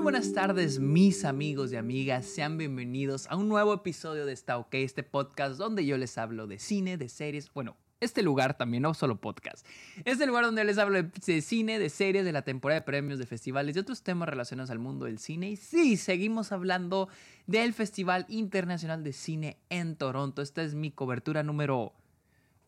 Muy buenas tardes, mis amigos y amigas. Sean bienvenidos a un nuevo episodio de Está OK, este podcast donde yo les hablo de cine, de series, bueno, este lugar también, no solo podcast. Este lugar donde les hablo de cine, de series, de la temporada de premios, de festivales y otros temas relacionados al mundo del cine. Y sí, seguimos hablando del Festival Internacional de Cine en Toronto. Esta es mi cobertura número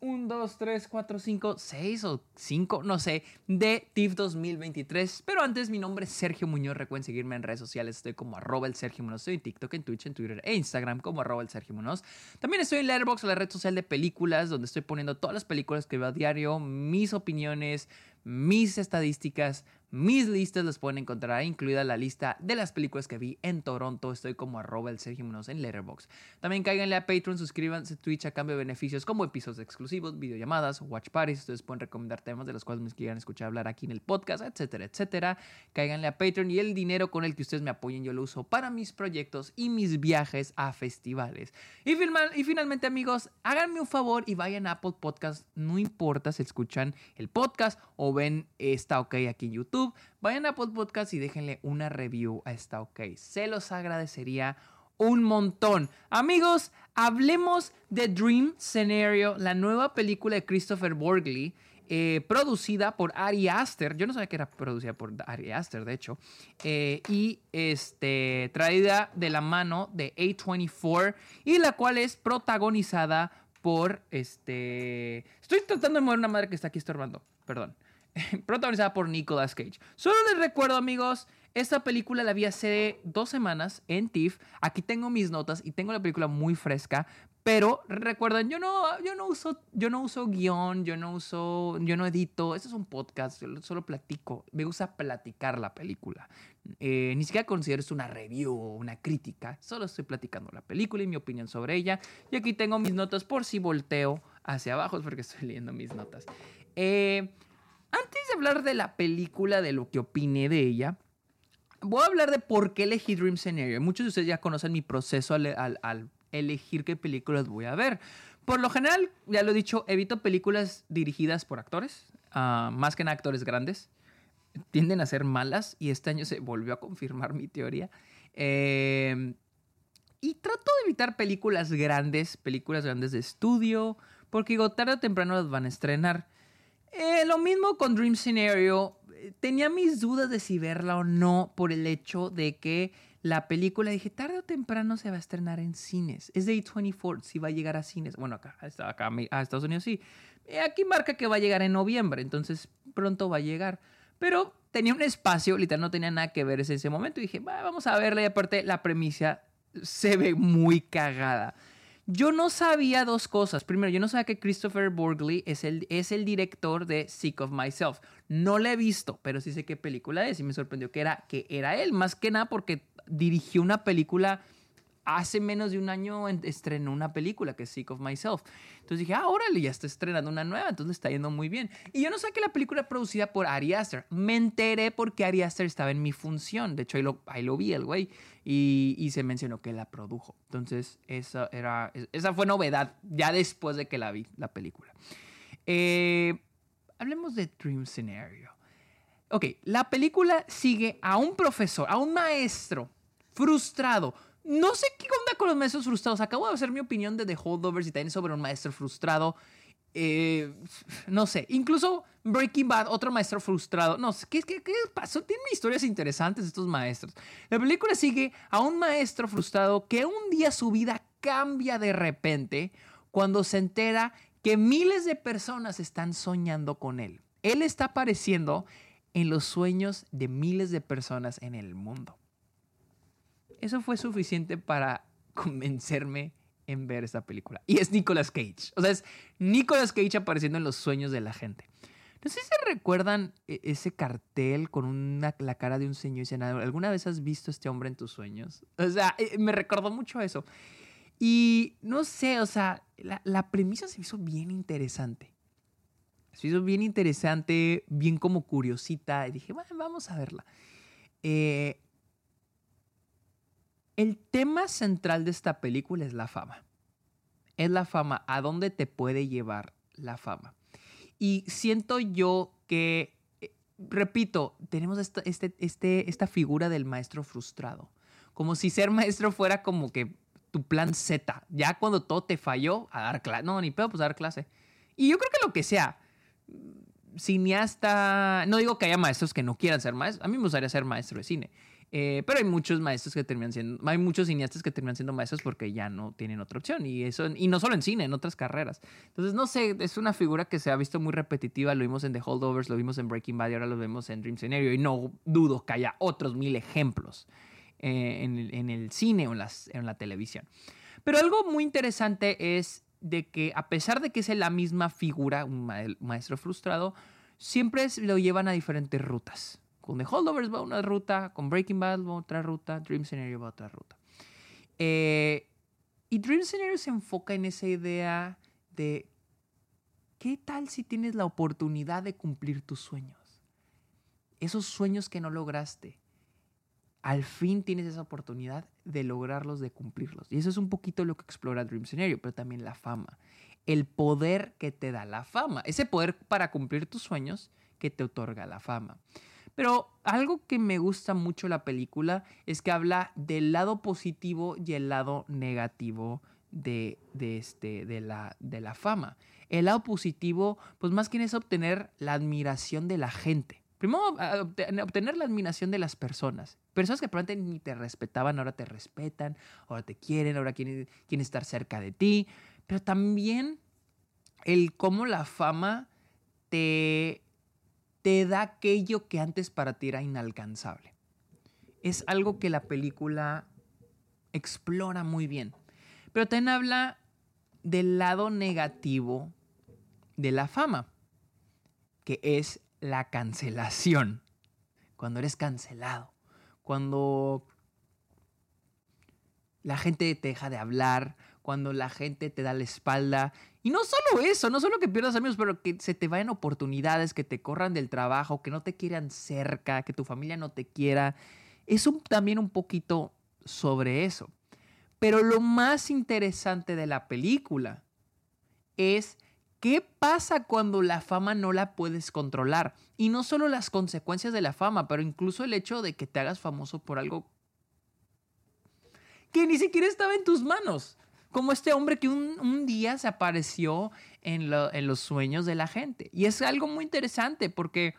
1, 2, 3, 4, 5, 6 o 5, no sé, de TIFF 2023. Pero antes, mi nombre es Sergio Muñoz. Recuerden seguirme en redes sociales. Estoy como arroba el Sergio Muñoz. Estoy en TikTok, en Twitch, en Twitter e Instagram como arroba el Sergio Muñoz. También estoy en Letterboxd, la red social de películas, donde estoy poniendo todas las películas que veo a diario, mis opiniones, mis estadísticas, mis listas las pueden encontrar, incluida la lista de las películas que vi en Toronto. Estoy como arroba el Sergio Munoz en Letterboxd. También cáiganle a Patreon, suscríbanse a Twitch a cambio de beneficios como episodios exclusivos, videollamadas, watch parties. Ustedes pueden recomendar temas de los cuales me quieran escuchar hablar aquí en el podcast, etcétera, etcétera. Cáiganle a Patreon y el dinero con el que ustedes me apoyen yo lo uso para mis proyectos y mis viajes a festivales. Y, y finalmente, amigos, háganme un favor y vayan a Apple Podcast. No importa si escuchan el podcast o ven Está OK aquí en YouTube vayan a Apple Podcast y déjenle una review a esta OK. Se los agradecería un montón. Amigos, hablemos de Dream Scenario, la nueva película de Christopher Borgley. Eh, producida por Ari Aster. Yo no sabía que era producida por Ari Aster, de hecho. Eh, y este, traída de la mano de A24 y la cual es protagonizada por este... Estoy tratando de mover una madre que está aquí estorbando. Perdón. protagonizada por Nicolas Cage. Solo les recuerdo, amigos, esta película la vi hace dos semanas en TIFF. Aquí tengo mis notas y tengo la película muy fresca. Pero recuerden, yo no, yo no uso, yo no uso guion, yo no uso, yo no edito. Esto es un podcast, yo solo platico. Me gusta platicar la película. Eh, ni siquiera considero esto una review o una crítica. Solo estoy platicando la película y mi opinión sobre ella. Y aquí tengo mis notas por si volteo hacia abajo, porque estoy leyendo mis notas. Eh, antes de hablar de la película, de lo que opiné de ella, voy a hablar de por qué elegí Dream Scenario. Muchos de ustedes ya conocen mi proceso al, elegir qué películas voy a ver. Por lo general, ya lo he dicho, evito películas dirigidas por actores, ah, más que en actores grandes. Tienden a ser malas y este año se volvió a confirmar mi teoría. Eh, y trato de evitar películas grandes, películas grandes de estudio, porque digo, tarde o temprano las van a estrenar. Eh, lo mismo con Dream Scenario. Tenía mis dudas de si verla o no por el hecho de que la película, dije, tarde o temprano se va a estrenar en cines. Es de A24, si va a llegar a cines. Bueno, acá, acá a Estados Unidos sí. Eh, aquí marca que va a llegar en noviembre, entonces pronto va a llegar. Pero tenía un espacio, literal, no tenía nada que ver en ese momento. Y dije, vamos a verla. Y aparte, la premisa se ve muy cagada. Yo no sabía dos cosas. Primero, yo no sabía que Christopher Borgley es el, es el director de Sick of Myself. No la he visto, pero sí sé qué película es y me sorprendió que era, que era él. Más que nada porque dirigió una película hace menos de un año estrenó una película que es Sick of Myself. Entonces dije, ah, órale, ya está estrenando una nueva, entonces está yendo muy bien. Y yo no sé que la película producida por Ari Aster. Me enteré porque Ari Aster estaba en mi función. De hecho, ahí lo, ahí lo vi el güey. Y, y, se mencionó que la produjo. Entonces, esa, era, esa fue novedad ya después de que la vi, la película. Eh, hablemos de Dream Scenario. Ok, la película sigue a un profesor, a un maestro frustrado no sé qué onda con los maestros frustrados. Acabo de hacer mi opinión de The Holdovers y también sobre un maestro frustrado. Eh, no sé, incluso Breaking Bad, otro maestro frustrado. No sé, ¿qué, qué, qué pasó? Tienen historias interesantes estos maestros. La película sigue a un maestro frustrado que un día su vida cambia de repente cuando se entera que miles de personas están soñando con él. Él está apareciendo en los sueños de miles de personas en el mundo. Eso fue suficiente para convencerme en ver esta película. Y es Nicolas Cage. O sea, es Nicolas Cage apareciendo en los sueños de la gente. No sé si recuerdan e-, ese cartel con una, la cara de un señor diciendo, ¿alguna vez has visto este hombre en tus sueños? O sea, eh, me recordó mucho eso. Y no sé, o sea, la, la premisa se hizo bien interesante. Se hizo bien interesante, bien como curiosita. Y dije, bueno, vamos a verla. Eh, el tema central de esta película es la fama. Es la fama, a dónde te puede llevar la fama. Y siento yo que eh, repito, tenemos esta, este, este, esta figura del maestro frustrado. Como si ser maestro fuera como que tu plan Z. Ya cuando todo te falló, a dar clase. No, ni pedo, pues a dar clase. Y yo creo que lo que sea, cineasta, no digo que haya maestros que no quieran ser maestros, a mí me gustaría ser maestro de cine, eh, pero hay muchos maestros que terminan siendo, hay muchos cineastas que terminan siendo maestros porque ya no tienen otra opción y eso, y no solo en cine, en otras carreras. Entonces, no sé, es una figura que se ha visto muy repetitiva, lo vimos en The Holdovers, lo vimos en Breaking Bad y ahora lo vemos en Dream Scenario y no dudo que haya otros mil ejemplos eh, en, el, en, el, cine o en, las, en la televisión. Pero algo muy interesante es de que a pesar de que es la misma figura, un maestro frustrado, siempre lo llevan a diferentes rutas. Con The Holdovers va una ruta, con Breaking Bad va otra ruta, Dream Scenario va otra ruta. Eh, y Dream Scenario se enfoca en esa idea de ¿qué tal si tienes la oportunidad de cumplir tus sueños? Esos sueños que no lograste. Al fin tienes esa oportunidad de lograrlos, de cumplirlos. Y eso es un poquito lo que explora Dream Scenario, pero también la fama. El poder que te da la fama. Ese poder para cumplir tus sueños que te otorga la fama. Pero algo que me gusta mucho la película es que habla del lado positivo y el lado negativo de, este, de, la, de la fama. El lado positivo, pues más que es obtener la admiración de la gente. Primero, obtener la admiración de las personas. Personas que probablemente ni te respetaban, ahora te respetan, ahora te quieren, ahora quieren, quieren estar cerca de ti. Pero también el cómo la fama te te da aquello que antes para ti era inalcanzable. Es algo que la película explora muy bien. Pero también habla del lado negativo de la fama, que es la cancelación. Cuando eres cancelado, cuando la gente te deja de hablar, cuando la gente te da la espalda. Y no solo eso, no solo que pierdas amigos, pero que se te vayan oportunidades, que te corran del trabajo, que no te quieran cerca, que tu familia no te quiera. Es también un poquito sobre eso. Pero lo más interesante de la película es qué pasa cuando la fama no la puedes controlar. Y no solo las consecuencias de la fama, pero incluso el hecho de que te hagas famoso por algo que ni siquiera estaba en tus manos. Como este hombre que un, día se apareció en, los sueños de la gente. Y es algo muy interesante porque,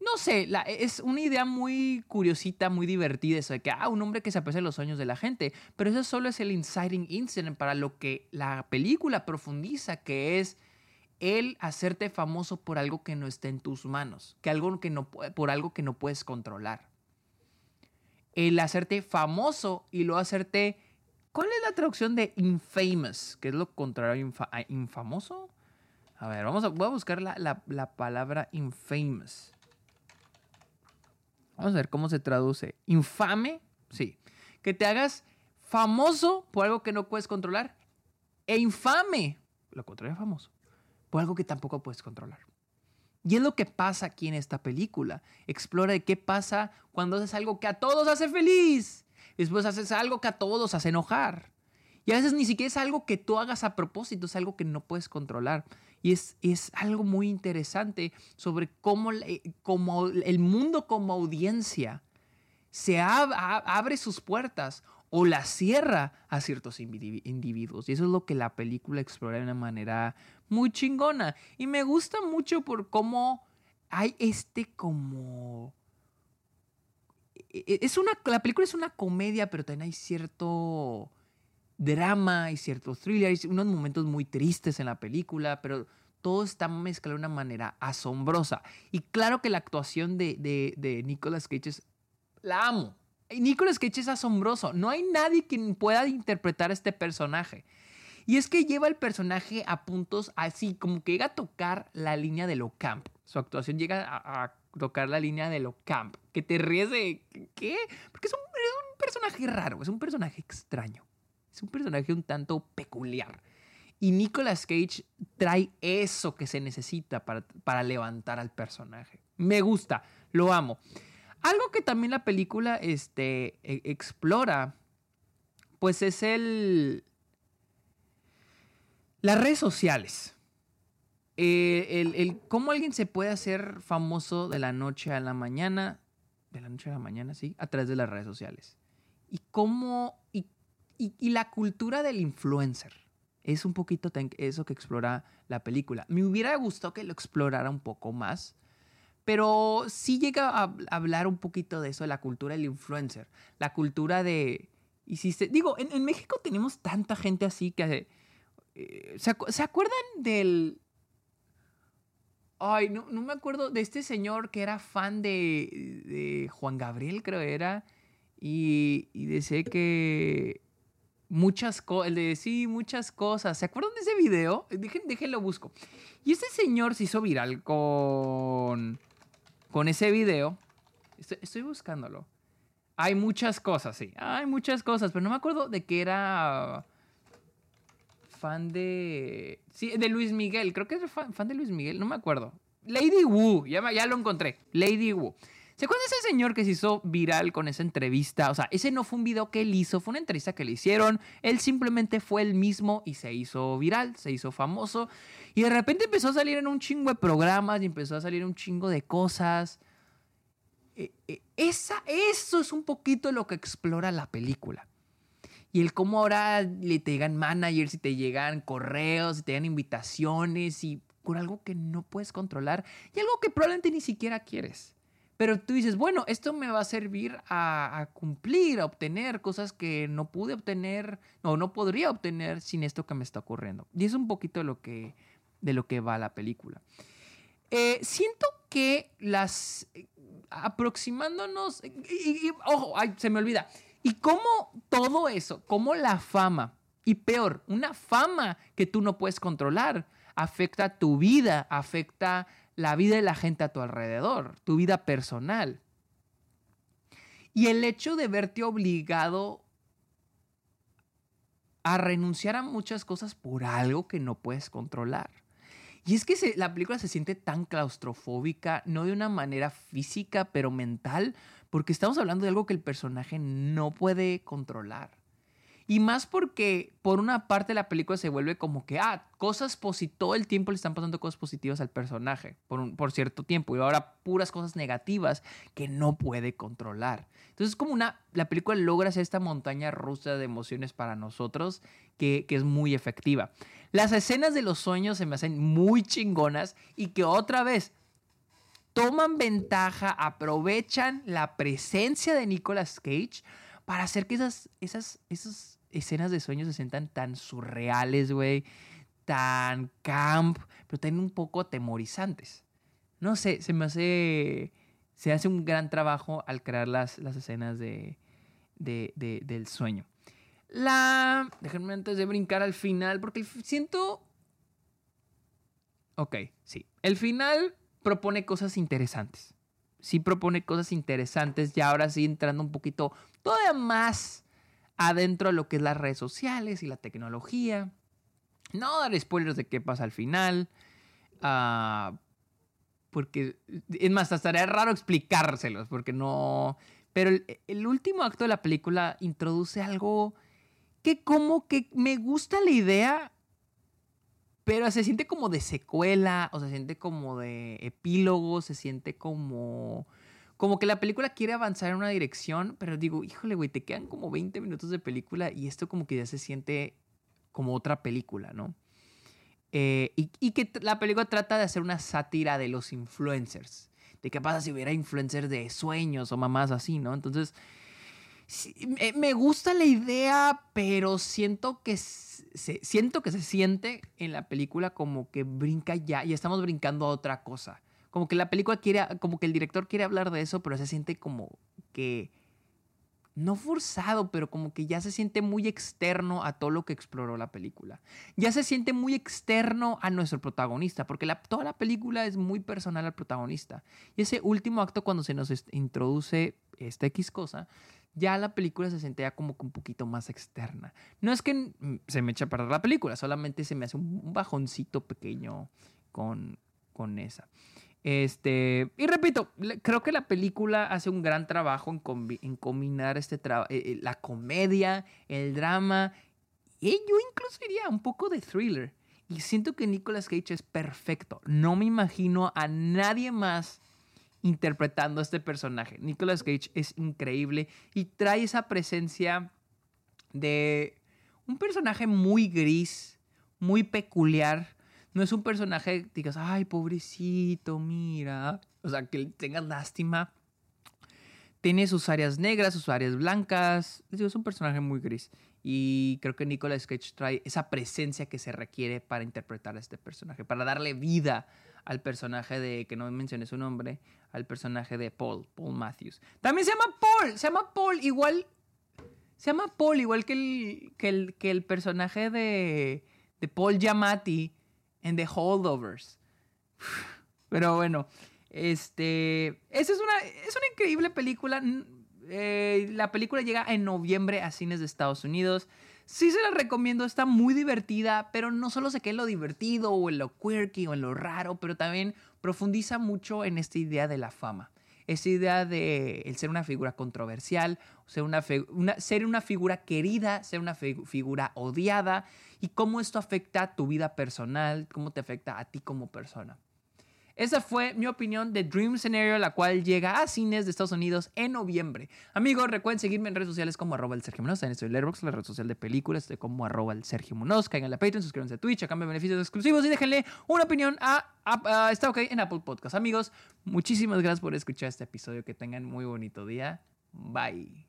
no sé, es una idea muy curiosita, muy divertida, eso de que, ah, un hombre que se aparece en los sueños de la gente. Pero eso solo es el inciting incident para lo que la película profundiza, que es el hacerte famoso por algo que no está en tus manos, que algo que no, por algo que no puedes controlar. El hacerte famoso y luego hacerte ¿Cuál es la traducción de infamous? Que es lo contrario a infamoso. A ver, vamos a, voy a buscar la, palabra infamous. Vamos a ver cómo se traduce. Infame, sí. Que te hagas famoso por algo que no puedes controlar. E infame, lo contrario a famoso, por algo que tampoco puedes controlar. Y es lo que pasa aquí en esta película. Explora de qué pasa cuando haces algo que a todos hace feliz Después haces algo que a todos hace enojar. Y a veces ni siquiera es algo que tú hagas a propósito, es algo que no puedes controlar. Y es, es algo muy interesante sobre cómo, el mundo como audiencia se abre sus puertas o las cierra a ciertos individuos. Y eso es lo que la película explora de una manera muy chingona. Y me gusta mucho por cómo hay este como es una, la película es una comedia, pero también hay cierto drama y cierto thriller, hay unos momentos muy tristes en la película, pero todo está mezclado de una manera asombrosa. Y claro que la actuación de, de, de Nicolas Cage es, la amo. Nicolas Cage es asombroso. No hay nadie quien pueda interpretar este personaje. Y es que lleva el personaje a puntos así, como que llega a tocar la línea de lo camp. Su actuación llega a tocar la línea de lo camp. Que te ríes de. ¿Qué? Porque es un, personaje raro, es un personaje extraño. Es un personaje un tanto peculiar. Y Nicolas Cage trae eso que se necesita para, para levantar al personaje. Me gusta, lo amo. Algo que también la película este, e, explora, pues es el. Las redes sociales. Eh, el, el, cómo alguien se puede hacer famoso de la noche a la mañana, de la noche a la mañana, sí, a través de las redes sociales. Y cómo, y, y, la cultura del influencer. Es un poquito eso que explora la película. Me hubiera gustado que lo explorara un poco más, pero sí llega a hablar un poquito de eso, de la cultura del influencer. La cultura de... Hiciste, digo, en, en México tenemos tanta gente así que... Eh, ¿se, ¿se, acuerdan del, Ay, no, me acuerdo de este señor que era fan de, de Juan Gabriel, creo era. Y, y decía que muchas cosas, sí, muchas cosas. ¿Se acuerdan de ese video? Dejen, déjenlo busco. Y este señor se hizo viral con, con ese video. Estoy, estoy buscándolo. Hay muchas cosas, sí. Hay muchas cosas, pero no me acuerdo de que era fan de. Sí, de Luis Miguel. Creo que es fan, de Luis Miguel, no me acuerdo. Lady Wu, ya, ya lo encontré. Lady Wu. ¿Se acuerdan de ese señor que se hizo viral con esa entrevista? O sea, ese no fue un video que él hizo, fue una entrevista que le hicieron. Él simplemente fue el mismo y se hizo viral, se hizo famoso. Y de repente empezó a salir en un chingo de programas y empezó a salir en un chingo de cosas. E, e, esa, eso es un poquito lo que explora la película. Y el cómo ahora le te llegan managers y te llegan correos y te llegan invitaciones y por algo que no puedes controlar y algo que probablemente ni siquiera quieres. Pero tú dices, bueno, esto me va a servir a, cumplir, a obtener cosas que no pude obtener, no, no podría obtener sin esto que me está ocurriendo. Y es un poquito de lo que, de lo que va la película. Eh, siento que las, aproximándonos, y, ojo, ay, se me olvida, y cómo todo eso, cómo la fama, y peor, una fama que tú no puedes controlar, afecta tu vida, afecta la vida de la gente a tu alrededor, tu vida personal. Y el hecho de verte obligado a renunciar a muchas cosas por algo que no puedes controlar. Y es que la película se siente tan claustrofóbica, no de una manera física, pero mental, porque estamos hablando de algo que el personaje no puede controlar. Y más porque, por una parte, la película se vuelve como que, ah, cosas positivas, todo el tiempo le están pasando cosas positivas al personaje por, por cierto tiempo. Y ahora puras cosas negativas que no puede controlar. Entonces, es como una, la película logra hacer esta montaña rusa de emociones para nosotros que, que es muy efectiva. Las escenas de los sueños se me hacen muy chingonas y que otra vez toman ventaja, aprovechan la presencia de Nicolas Cage para hacer que esas, esas, esas escenas de sueños se sientan tan surreales, güey, tan camp, pero también un poco atemorizantes. No sé, se me hace, se hace un gran trabajo al crear las, las escenas de, de, del sueño. La, déjenme antes de brincar al final, porque siento... Ok, sí. El final propone cosas interesantes. Sí propone cosas interesantes, ya ahora sí entrando un poquito todavía más adentro de lo que es las redes sociales y la tecnología. No dar spoilers de qué pasa al final. Uh, porque, es más, hasta estaría raro explicárselos, porque no... Pero el, último acto de la película introduce algo que como que me gusta la idea, pero se siente como de secuela, o se siente como de epílogo, se siente como... Como que la película quiere avanzar en una dirección, pero digo, híjole, güey, te quedan como 20 minutos de película y esto como que ya se siente como otra película, ¿no? Eh, y, y, que la película trata de hacer una sátira de los influencers. De qué pasa si hubiera influencers de sueños o mamás así, ¿no? Entonces, me gusta la idea, pero siento que se, siento que se siente en la película como que brinca ya y estamos brincando a otra cosa. Como que la película quiere, como que el director quiere hablar de eso, pero se siente como que no forzado, pero como que ya se siente muy externo a todo lo que exploró la película. Ya se siente muy externo a nuestro protagonista, porque la, toda la película es muy personal al protagonista. Y ese último acto cuando se nos introduce esta X cosa, ya la película se sentía como que un poquito más externa. No es que se me eche a la película, solamente se me hace un bajoncito pequeño con, con esa. Este, y repito, creo que la película hace un gran trabajo en, combinar este eh, eh, la comedia, el drama, y yo incluso diría un poco de thriller. Y siento que Nicolas Cage es perfecto. No me imagino a nadie más interpretando a este personaje. Nicolas Cage es increíble y trae esa presencia de un personaje muy gris, muy peculiar. No es un personaje que digas, ay, pobrecito, mira. O sea, que tengas lástima. Tiene sus áreas negras, sus áreas blancas. Es un personaje muy gris. Y creo que Nicolas Cage trae esa presencia que se requiere para interpretar a este personaje, para darle vida al personaje de, que no mencioné su nombre, al personaje de Paul, Paul Matthews. También se llama Paul, se llama Paul igual, se llama Paul igual que el, que el, que el personaje de, de Paul Giamatti en The Holdovers. Pero bueno, este, esa es una, es una increíble película. Eh, la película llega en noviembre a cines de Estados Unidos. Sí se la recomiendo, está muy divertida, pero no solo se queda en lo divertido o en lo quirky o en lo raro, pero también profundiza mucho en esta idea de la fama. Esta idea de el ser una figura controversial, ser una, ser una figura querida, ser una figura odiada y cómo esto afecta a tu vida personal, cómo te afecta a ti como persona. Esa fue mi opinión de Dream Scenario, la cual llega a cines de Estados Unidos en noviembre. Amigos, recuerden seguirme en redes sociales como arroba el Sergio Munoz. En estoy Letterboxd, la red social de películas, estoy como arroba el Sergio Munoz. Caigan la Patreon, suscríbanse a Twitch, a cambio de beneficios exclusivos y déjenle una opinión a, Está OK en Apple Podcast. Amigos, muchísimas gracias por escuchar este episodio. Que tengan muy bonito día. Bye.